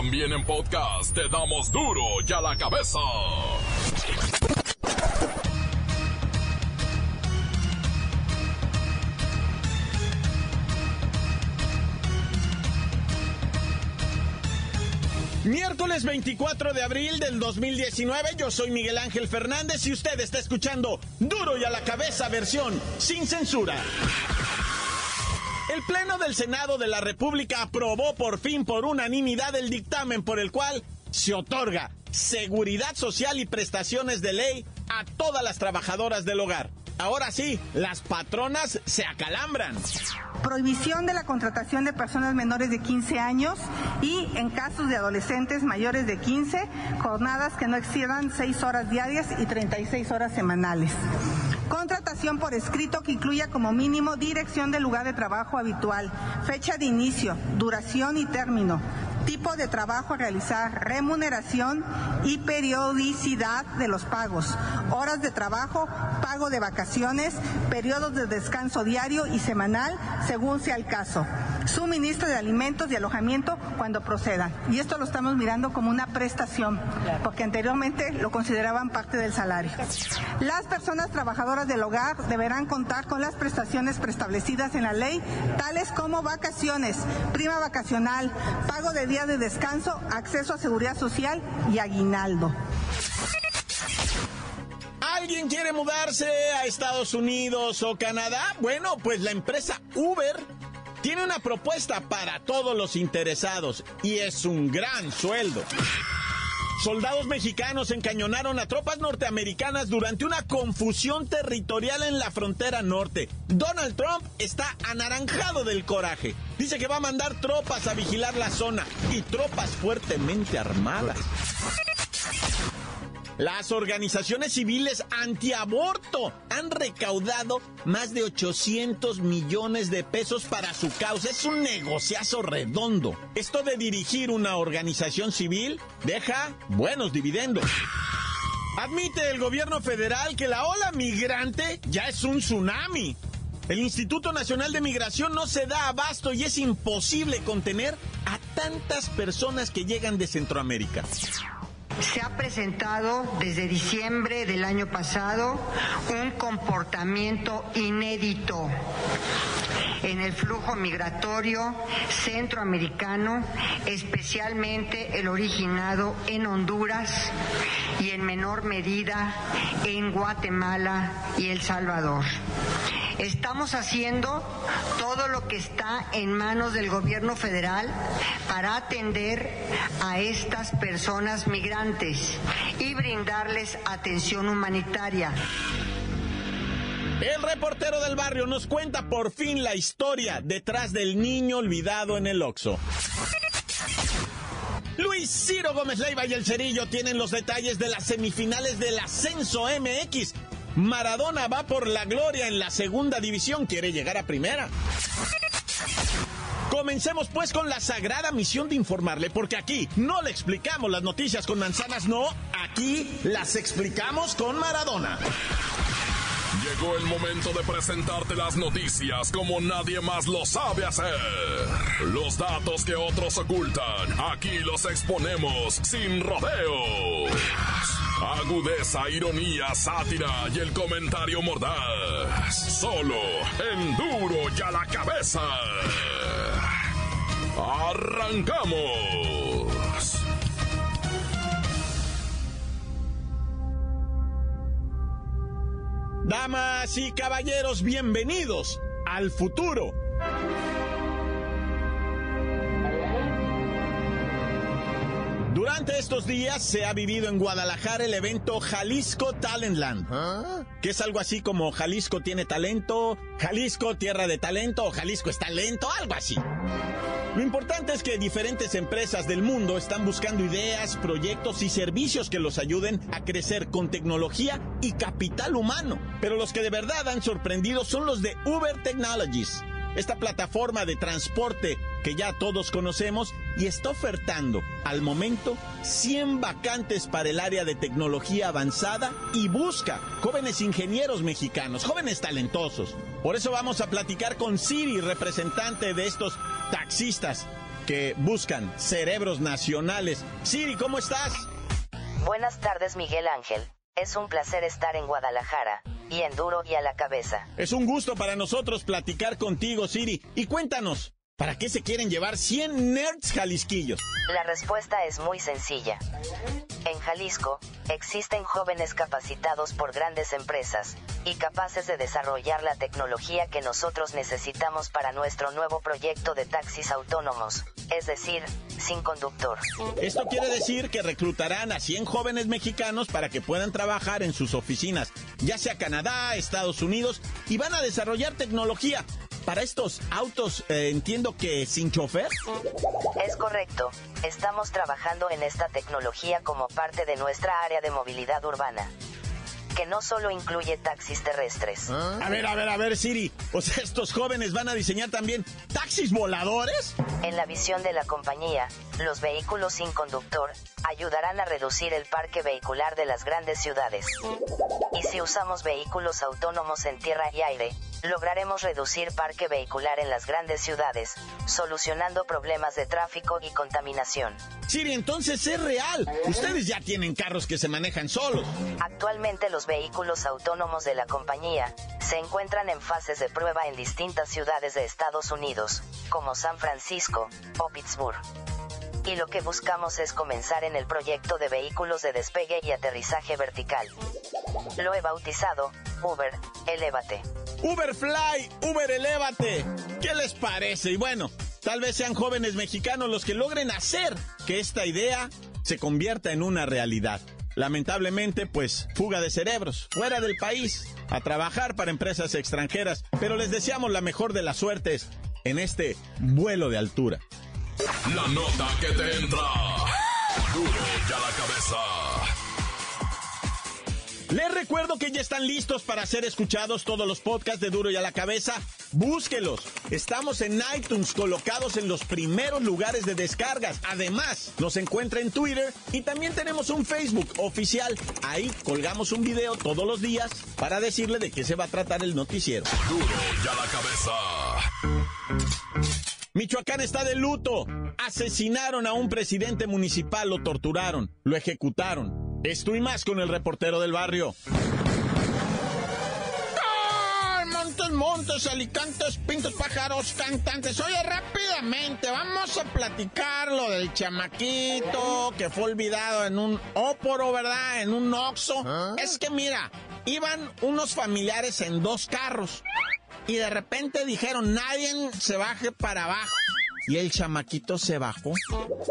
También en podcast te damos duro y a la cabeza. Miércoles 24 de abril del 2019, yo soy Miguel Ángel Fernández y usted está escuchando Duro y a la cabeza versión sin censura. El Pleno del Senado de la República aprobó por fin por unanimidad el dictamen por el cual se otorga seguridad social y prestaciones de ley a todas las trabajadoras del hogar. Ahora sí, las patronas se acalambran. Prohibición de la contratación de personas menores de 15 años y en casos de adolescentes mayores de 15, jornadas que no excedan 6 horas diarias y 36 horas semanales. Por escrito que incluya como mínimo dirección del lugar de trabajo habitual, fecha de inicio, duración y término, tipo de trabajo a realizar, remuneración y periodicidad de los pagos, horas de trabajo, pago de vacaciones, periodos de descanso diario y semanal, según sea el caso, suministro de alimentos y alojamiento cuando procedan. Y esto lo estamos mirando como una prestación, porque anteriormente lo consideraban parte del salario. Las personas trabajadoras del hogar deberán contar con las prestaciones preestablecidas en la ley, tales como vacaciones, prima vacacional, pago de día de descanso, acceso a seguridad social y aguinaldo. ¿Alguien quiere mudarse a Estados Unidos o Canadá? Bueno, pues la empresa Uber tiene una propuesta para todos los interesados y es un gran sueldo. Soldados mexicanos encañonaron a tropas norteamericanas durante una confusión territorial en la frontera norte. Donald Trump está anaranjado del coraje. Dice que va a mandar tropas a vigilar la zona y tropas fuertemente armadas. Las organizaciones civiles antiaborto han recaudado más de 800 millones de pesos para su causa. Es un negociazo redondo. Esto de dirigir una organización civil deja buenos dividendos. Admite el gobierno federal que la ola migrante ya es un tsunami. El Instituto Nacional de Migración no se da abasto y es imposible contener a tantas personas que llegan de Centroamérica. Se ha presentado desde diciembre del año pasado un comportamiento inédito en el flujo migratorio centroamericano, especialmente el originado en Honduras y en menor medida en Guatemala y El Salvador. Estamos haciendo todo lo que está en manos del gobierno federal para atender a estas personas migrantes y brindarles atención humanitaria. El reportero del barrio nos cuenta por fin la historia detrás del niño olvidado en el Oxo. Luis Ciro Gómez Leiva y el Cerillo tienen los detalles de las semifinales del Ascenso MX. Maradona va por la gloria en la segunda división, quiere llegar a primera. Comencemos pues con la sagrada misión de informarle, porque aquí no le explicamos las noticias con manzanas, no, aquí las explicamos con Maradona. Llegó el momento de presentarte las noticias como nadie más lo sabe hacer. Los datos que otros ocultan, aquí los exponemos sin rodeos. Agudeza, ironía, sátira y el comentario mordaz. Solo en duro y a la cabeza. ¡Arrancamos! Damas y caballeros, bienvenidos al futuro. Durante estos días se ha vivido en Guadalajara el evento Jalisco Talentland, que es algo así como Jalisco tiene talento, Jalisco tierra de talento o Jalisco está lento, algo así. Lo importante es que diferentes empresas del mundo están buscando ideas, proyectos y servicios que los ayuden a crecer con tecnología y capital humano. Pero los que de verdad han sorprendido son los de Uber Technologies, esta plataforma de transporte que ya todos conocemos y está ofertando al momento 100 vacantes para el área de tecnología avanzada y busca jóvenes ingenieros mexicanos, jóvenes talentosos. Por eso vamos a platicar con Siri, representante de estos taxistas que buscan cerebros nacionales. Siri, ¿cómo estás? Buenas tardes, Miguel Ángel. Es un placer estar en Guadalajara, y en duro y a la cabeza. Es un gusto para nosotros platicar contigo, Siri. Y cuéntanos, ¿para qué se quieren llevar 100 nerds jalisquillos? La respuesta es muy sencilla. En Jalisco, existen jóvenes capacitados por grandes empresas, y capaces de desarrollar la tecnología que nosotros necesitamos para nuestro nuevo proyecto de taxis autónomos, es decir, sin conductor. Esto quiere decir que reclutarán a 100 jóvenes mexicanos para que puedan trabajar en sus oficinas, ya sea Canadá, Estados Unidos, y van a desarrollar tecnología para estos autos, eh, entiendo que sin chofer. Es correcto. Estamos trabajando en esta tecnología como parte de nuestra área de movilidad urbana que no solo incluye taxis terrestres. A ver, a ver, a ver, Siri. O sea, estos jóvenes van a diseñar también taxis voladores. En la visión de la compañía, los vehículos sin conductor ayudarán a reducir el parque vehicular de las grandes ciudades. Y si usamos vehículos autónomos en tierra y aire, lograremos reducir parque vehicular en las grandes ciudades, solucionando problemas de tráfico y contaminación. Siri, entonces es real. Ustedes ya tienen carros que se manejan solos. Actualmente los vehículos autónomos de la compañía se encuentran en fases de prueba en distintas ciudades de Estados Unidos, como San Francisco o Pittsburgh. Y lo que buscamos es comenzar en el proyecto de vehículos de despegue y aterrizaje vertical. Lo he bautizado Uber, Elévate. Uberfly, Uber Elévate. ¿Qué les parece? Y bueno, tal vez sean jóvenes mexicanos los que logren hacer que esta idea se convierta en una realidad. Lamentablemente, pues, fuga de cerebros, fuera del país, a trabajar para empresas extranjeras, pero les deseamos la mejor de las suertes en este vuelo de altura. La nota que te entra. Duro ya la cabeza. Les recuerdo que ya están listos para ser escuchados todos los podcasts de Duro y a la Cabeza. Búsquelos. Estamos en iTunes colocados en los primeros lugares de descargas. Además, nos encuentra en Twitter y también tenemos un Facebook oficial. Ahí colgamos un video todos los días para decirle de qué se va a tratar el noticiero. Duro ya la cabeza. Michoacán está de luto. Asesinaron a un presidente municipal, lo torturaron, lo ejecutaron. Esto y más con el reportero del barrio. Montes, montes, alicantes, pintos, pájaros, cantantes. Oye, rápidamente, vamos a platicar lo del chamaquito que fue olvidado en un óporo, ¿verdad? En un oxo. Es que mira, iban unos familiares en dos carros y de repente dijeron, nadie se baje para abajo. Y el chamaquito se bajó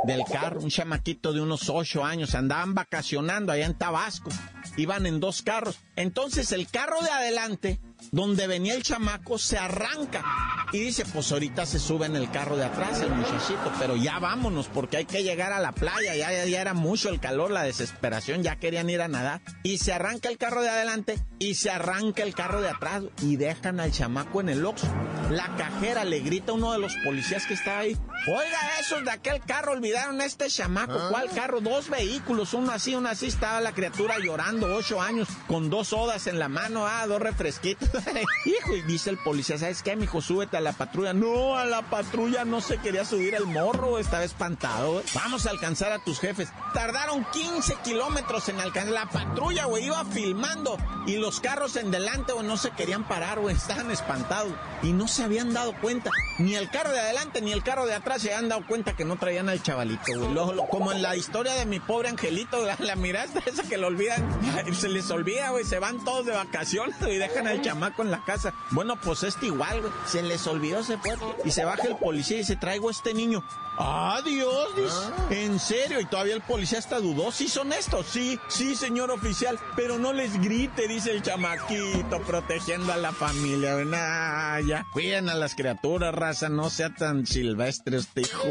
del carro, un chamaquito de unos ocho años, andaban vacacionando allá en Tabasco, iban en dos carros. Entonces el carro de adelante, donde venía el chamaco, se arranca y dice, pues ahorita se sube en el carro de atrás el muchachito, pero ya vámonos porque hay que llegar a la playa, ya, ya, ya era mucho el calor, la desesperación, ya querían ir a nadar. Y se arranca el carro de adelante y se arranca el carro de atrás y dejan al chamaco en el oxo. La cajera le grita a uno de los policías que está ahí, oiga, esos de aquel carro olvidaron a este chamaco, ¿cuál carro? Dos vehículos, uno así, uno así, estaba la criatura llorando, ocho años, con dos sodas en la mano, ah, dos refresquitos. Hijo, y dice el policía, ¿sabes qué, mijo? Súbete a la patrulla. No, a la patrulla no se quería subir el morro, estaba espantado. güey. Vamos a alcanzar a tus jefes. Tardaron 15 kilómetros en alcanzar. La patrulla, güey, iba filmando. Y los carros en delante, güey, no se querían parar, güey, estaban espantados. Y no se habían dado cuenta. Ni el carro de adelante ni el carro de atrás se habían dado cuenta que no traían al chavalito, güey. Como en la historia de mi pobre angelito, la, la miraste esa que lo olvidan. Se les olvida, güey, se van todos de vacaciones y dejan al chamaco en la casa. Bueno, pues este igual, güey. Se les olvidó, se fue. Y se baja el policía y dice, traigo a este niño. Adiós, dice. En serio, y todavía el policía está dudó. ¿Sí son estos? Sí, sí, señor oficial. Pero no les grite, dice el chamaquito, protegiendo a la familia. Nah, ya. Cuiden a las criaturas, raza. No sea tan silvestre este hijo.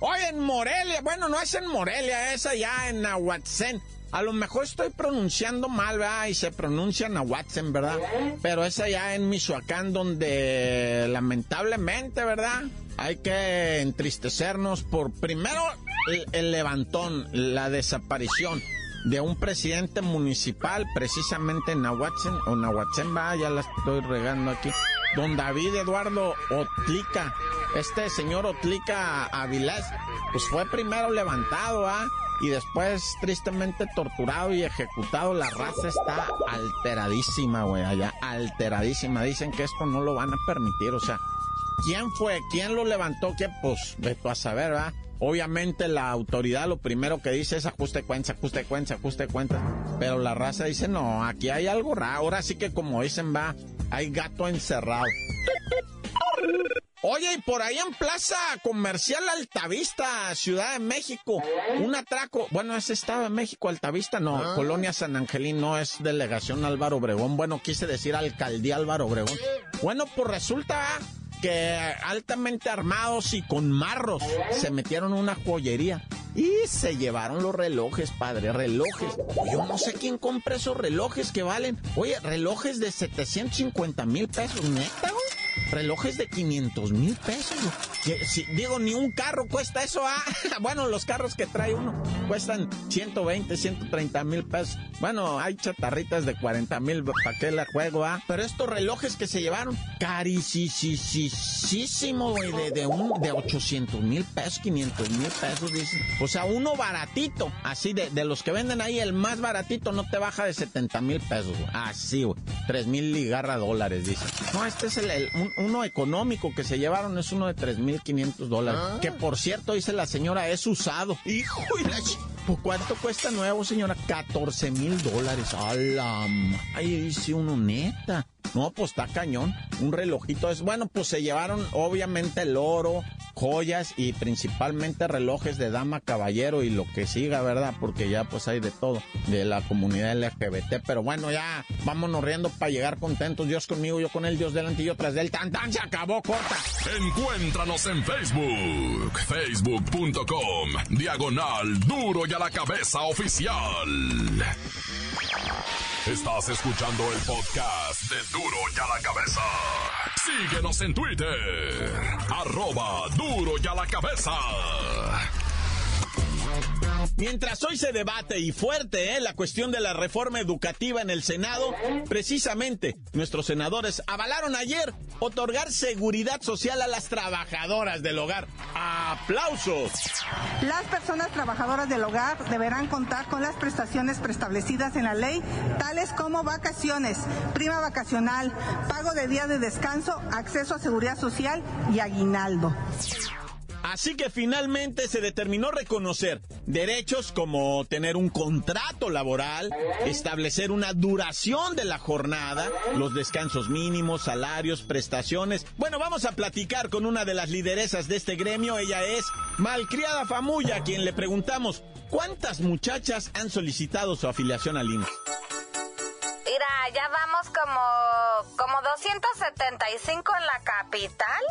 Oye, en Morelia, bueno, no es en Morelia, es allá en Nahuatzén. A lo mejor estoy pronunciando mal, ¿verdad? Y se pronuncia Nahuatzen, ¿verdad? Pero es allá en Michoacán donde lamentablemente, ¿verdad? Hay que entristecernos por primero el, el levantón, la desaparición de un presidente municipal, precisamente en Nahuatzen, o Nahuatzen, va, ya la estoy regando aquí. Don David Eduardo Otlica, este señor Otlica Avilés, pues fue primero levantado, ¿ah? Y después tristemente torturado y ejecutado. La raza está alteradísima, güey, allá, alteradísima. Dicen que esto no lo van a permitir, o sea, ¿quién fue? ¿Quién lo levantó? ¿Qué? Pues, tú a saber, ¿verdad? Obviamente la autoridad lo primero que dice es ajuste cuenta, ajuste cuenta, ajuste cuenta. Pero la raza dice, no, aquí hay algo raro. Ahora sí que como dicen, va, hay gato encerrado. Oye, y por ahí en Plaza Comercial Altavista, Ciudad de México, un atraco. Bueno, es Estado de México, Altavista, no, ah. Colonia San Angelín, no es delegación Álvaro Obregón. Bueno, quise decir alcaldía Álvaro Obregón. Bueno, pues resulta que altamente armados y con marros se metieron en una joyería. Y se llevaron los relojes, padre, relojes. Yo no sé quién compra esos relojes que valen. Oye, relojes de 750 mil pesos, neta, relojes de 500 mil pesos. Si, digo, ni un carro cuesta eso. Ah, bueno, los carros que trae uno cuestan 120, 130 mil pesos. Bueno, hay chatarritas de 40 mil, ¿para qué la juego? Ah? Pero estos relojes que se llevaron, carísimo, güey, de, de, un, de 800 mil pesos, 500 mil pesos, dicen. O sea, uno baratito, así de, de los que venden ahí, el más baratito no te baja de 70 mil pesos, Así, güey. 3 mil ligarra dólares, dice. No, este es el, uno económico que se llevaron, es uno de 3.500 dólares. Ah. Que por cierto, dice la señora, es usado. Hijo de la... ¿Cuánto cuesta nuevo, señora? 14 mil dólares. ¡Hala! Ahí dice uno, neta. No, pues está cañón. Un relojito es. Bueno, pues se llevaron obviamente el oro, joyas y principalmente relojes de dama, caballero y lo que siga, ¿verdad? Porque ya pues hay de todo de la comunidad LGBT. Pero bueno, ya vámonos riendo para llegar contentos. Dios conmigo, yo con él, Dios delante y yo tras del tan tan se acabó corta. Encuéntranos en Facebook, facebook.com, diagonal duro y a la cabeza oficial. Estás escuchando el podcast de Duro y a la cabeza. Síguenos en Twitter. Arroba Duro y a la cabeza. Mientras hoy se debate y fuerte ¿eh? la cuestión de la reforma educativa en el Senado, precisamente nuestros senadores avalaron ayer otorgar seguridad social a las trabajadoras del hogar. ¡Aplausos! Las personas trabajadoras del hogar deberán contar con las prestaciones preestablecidas en la ley, tales como vacaciones, prima vacacional, pago de días de descanso, acceso a seguridad social y aguinaldo. Así que finalmente se determinó reconocer derechos como tener un contrato laboral, establecer una duración de la jornada, los descansos mínimos, salarios, prestaciones. Bueno, vamos a platicar con una de las lideresas de este gremio. Ella es Malcriada Famuya, a quien le preguntamos cuántas muchachas han solicitado su afiliación al INE. Ya vamos como, como 275 en la capital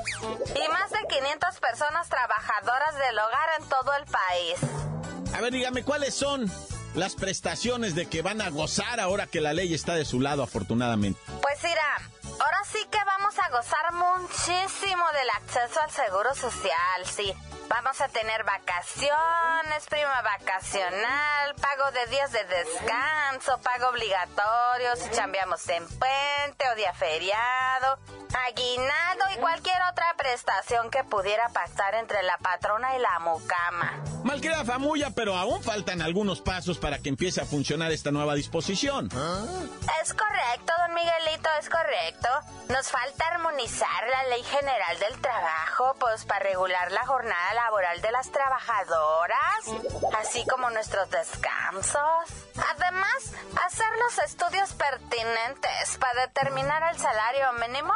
y más de 500 personas trabajadoras del hogar en todo el país. A ver, dígame, ¿cuáles son las prestaciones de que van a gozar ahora que la ley está de su lado, afortunadamente? Pues mira, ahora sí que vamos a gozar muchísimo del acceso al seguro social, sí. Vamos a tener vacaciones, prima vacacional, pago de días de descanso, pago obligatorio si cambiamos en puente o día feriado, aguinaldo y cualquier otra prestación que pudiera pasar entre la patrona y la mucama. Malquera famulla, pero aún faltan algunos pasos para que empiece a funcionar esta nueva disposición. Es correcto, don Miguelito, es correcto. Nos falta armonizar la ley general del trabajo, pues para regular la jornada laboral de las trabajadoras, así como nuestros descansos. Además, hacer los estudios pertinentes para determinar el salario mínimo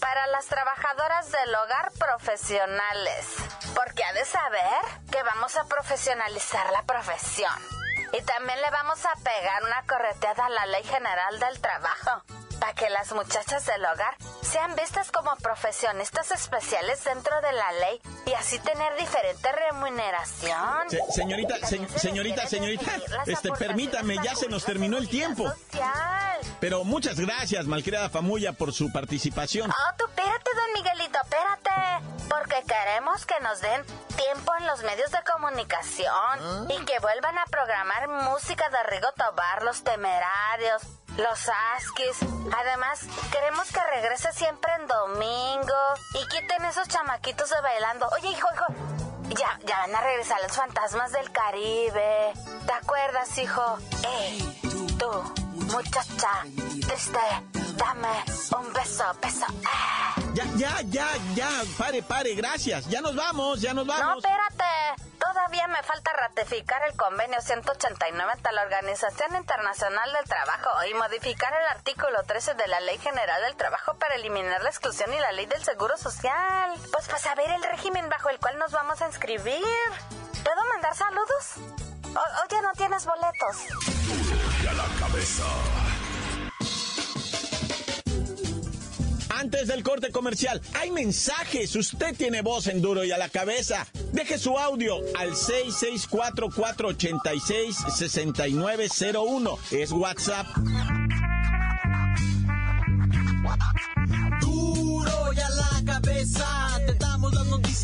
para las trabajadoras del hogar profesionales. Porque ha de saber que vamos a profesionalizar la profesión. Y también le vamos a pegar una correteada a la Ley General del Trabajo para que las muchachas del hogar sean vistas como profesionistas especiales dentro de la ley y así tener diferente remuneración. señorita, señorita, señorita, este, permítame, ya se nos terminó el tiempo. Pero muchas gracias, malcriada Famuya, por su participación. Oh, tú espérate, don Miguelito, espérate. Porque queremos que nos den tiempo en los medios de comunicación ¿Ah? y que vuelvan a programar música de Rigo Tobar, los temerarios, los Askis. Además, queremos que regrese siempre en domingo y quiten esos chamaquitos de bailando. Oye, hijo, hijo, ya, ya van a regresar los fantasmas del Caribe. ¿Te acuerdas, hijo? Ey, tú, muchacha, triste, dame un beso, beso. Ah. Ya, ya, ya, ya, pare, pare, gracias. Ya nos vamos, ya nos No, vamos. espérate. Todavía me falta ratificar el convenio 189 ante la Organización Internacional del Trabajo y modificar el artículo 13 de la Ley General del Trabajo para eliminar la exclusión y la ley del Seguro Social. Pues para saber el régimen bajo el cual nos vamos a inscribir. ¿Puedo mandar saludos? Oye, ¿no tienes boletos? Y a. Antes del corte comercial, hay mensajes. Usted tiene voz en duro y a la cabeza. Deje su audio al 664-486-6901. Es WhatsApp.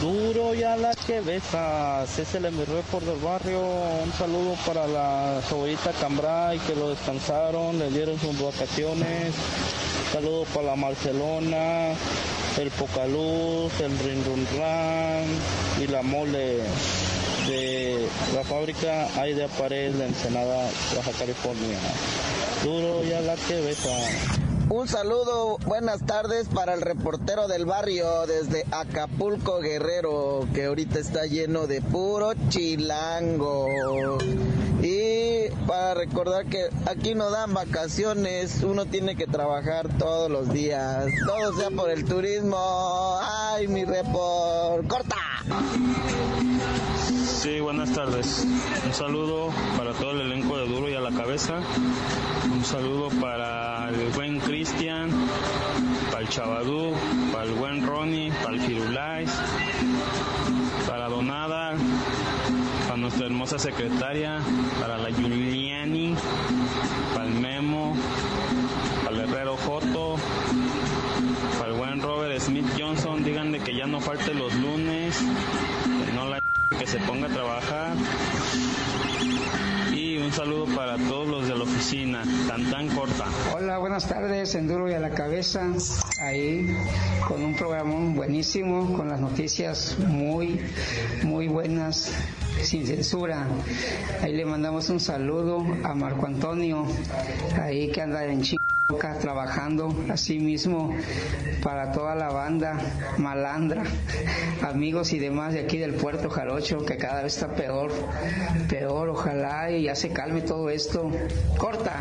Duro y a la que besas, es el emirre por del barrio. Un saludo para la Sobrita Cambrai que lo descansaron, le dieron sus vacaciones. Un saludo para la Marcelona, el Pocaluz, el Rin Run Ran y la mole de la fábrica Aide Pared de Ensenada, Baja California. Duro y a la que besa. Un saludo, buenas tardes para el reportero del barrio desde Acapulco Guerrero, que ahorita está lleno de puro chilango. Y para recordar que aquí no dan vacaciones, uno tiene que trabajar todos los días, todo sea por el turismo. Ay, mi report, corta. Sí, buenas tardes. Un saludo para todo el elenco de Duro y a la Cabeza. Un saludo para el buen Cristian, para el Chavadú, para el buen Ronnie, para el Firulais, para Donada, para nuestra hermosa secretaria, para la Giuliani, para el Memo, para el Herrero Joto, para el buen Robert Smith Johnson. Díganle que ya no falte los lunes, que se ponga a trabajar. Y un saludo para todos los de la oficina, tan tan corta. Hola, buenas tardes, en Duro y a la Cabeza, ahí con un programa buenísimo, con las noticias muy, muy buenas, sin censura. Ahí le mandamos un saludo a Marco Antonio, ahí que anda en Chica trabajando, así mismo para toda la banda malandra, amigos y demás de aquí del puerto Jarocho, que cada vez está peor, peor, ojalá y ya se calme todo esto. Corta.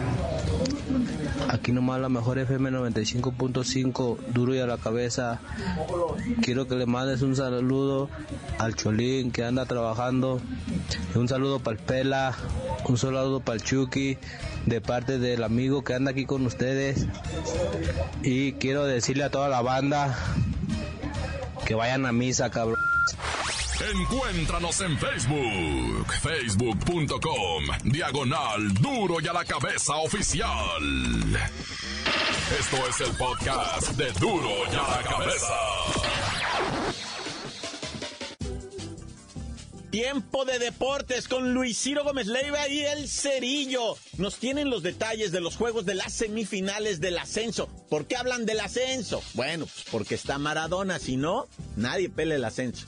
Aquí nomás la mejor FM 95.5, duro y a la cabeza. Quiero que le mandes un saludo al Cholín que anda trabajando. Un saludo para el Pela, un saludo para el Chucky, de parte del amigo que anda aquí con ustedes. Y quiero decirle a toda la banda que vayan a misa, cabrón. Encuéntranos en Facebook, facebook.com, diagonal duro y a la cabeza oficial. Esto es el podcast de duro y a la cabeza. Tiempo de deportes con Luis Ciro Gómez Leiva y el Cerillo. Nos tienen los detalles de los juegos de las semifinales del ascenso. ¿Por qué hablan del ascenso? Bueno, pues porque está Maradona, si no, nadie pele el ascenso.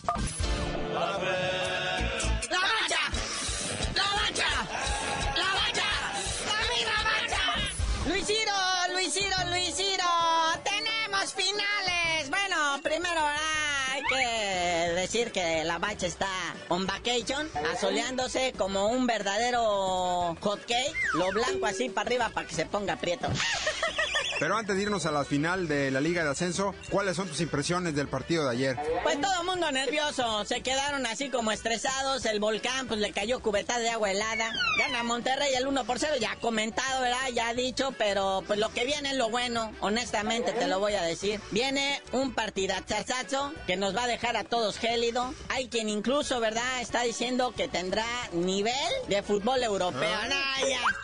Decir que la bacha está on vacation, asoleándose como un verdadero hot cake, lo blanco así para arriba para que se ponga prieto. Pero antes de irnos a la final de la Liga de Ascenso, ¿cuáles son tus impresiones del partido de ayer? Pues todo mundo nervioso, se quedaron así como estresados, el volcán pues le cayó cubeta de agua helada, gana Monterrey el 1 por 0, ya comentado, ¿verdad? Ya dicho, pero pues lo que viene es lo bueno, honestamente te lo voy a decir. Viene un partidazazazo que nos va a dejar a todos gélido. Hay quien incluso, ¿verdad? Está diciendo que tendrá nivel de fútbol europeo. Ah.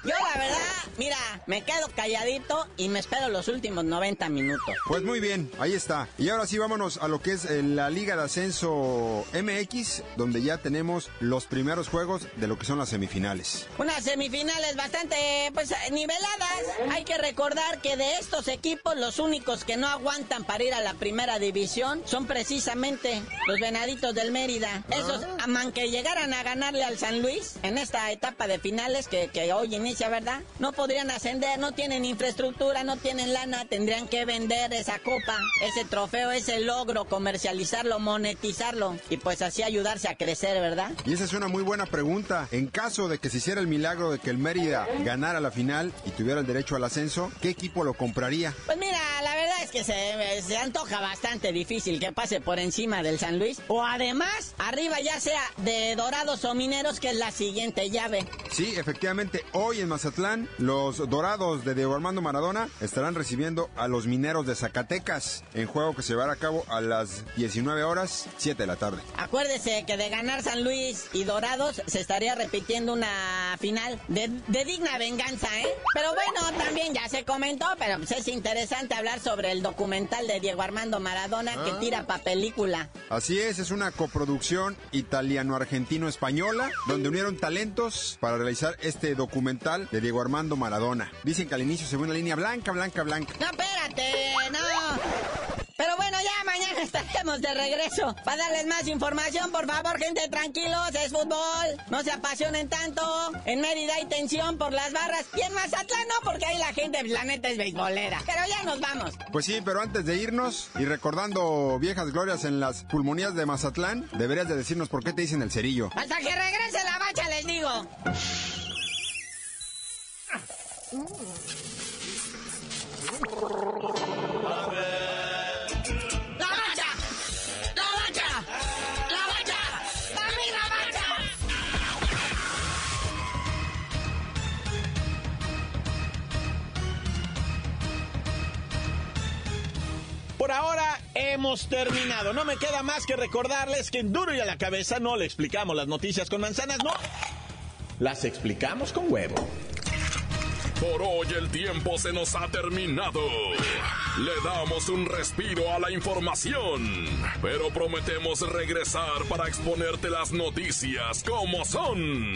Yo la verdad, mira, me quedo calladito y me espero los últimos 90 minutos. Pues muy bien, ahí está. Y ahora sí vámonos a lo que es eh, la Liga de Ascenso MX, donde ya tenemos los primeros juegos de lo que son las semifinales. Unas semifinales bastante, pues, niveladas. Hay que recordar que de estos equipos, los únicos que no aguantan para ir a la primera división son precisamente los Venaditos del Mérida. Esos, aman que llegaran a ganarle al San Luis en esta etapa de finales que, que hoy inicia, ¿verdad? No podrían ascender, no tienen infraestructura, no tienen lana, tendrían que vender esa copa, ese trofeo, ese logro, comercializarlo, monetizarlo y pues así ayudarse a crecer, ¿verdad? Y esa es una muy buena pregunta. En caso de que se hiciera el milagro de que el Mérida ganara la final y tuviera el derecho al ascenso, ¿qué equipo lo compraría? Pues mira, la verdad es que se, se antoja bastante difícil que pase por encima del San Luis. O además, arriba ya sea de Dorados o Mineros, que es la siguiente llave. Sí, efectivamente, hoy en Mazatlán, los Dorados de Diego Armando Maradona estarán recibiendo a los Mineros de Zacatecas en juego que se llevará a cabo a las 19 horas 7 de la tarde. Acuérdese que de ganar San Luis y Dorados se estaría repitiendo una final de, de digna venganza, ¿eh? Pero bueno, también ya se comentó, pero pues es interesante hablar sobre el documental de Diego Armando Maradona que tira pa' película. Así es, es una coproducción italiano-argentino-española donde unieron talentos para realizar este documental de Diego Armando Maradona. Dicen que al inicio se ve una línea blanca, blanca, blanca. No, espérate, no. Pero bueno, ya mañana estaremos de regreso. Para darles más información, por favor, gente, tranquilos, es fútbol. No se apasionen tanto. En Mérida hay tensión por las barras. Y en Mazatlán no, porque ahí la gente, la neta, es beisbolera. Pero ya nos vamos. Pues sí, pero antes de irnos y recordando viejas glorias en las pulmonías de Mazatlán, deberías de decirnos por qué te dicen el cerillo. Hasta que regrese la bacha, les digo. Por ahora hemos terminado. No me queda más que recordarles que en Duro y a la cabeza no le explicamos las noticias con manzanas, no. Las explicamos con huevo. Por hoy el tiempo se nos ha terminado. Le damos un respiro a la información, pero prometemos regresar para exponerte las noticias como son.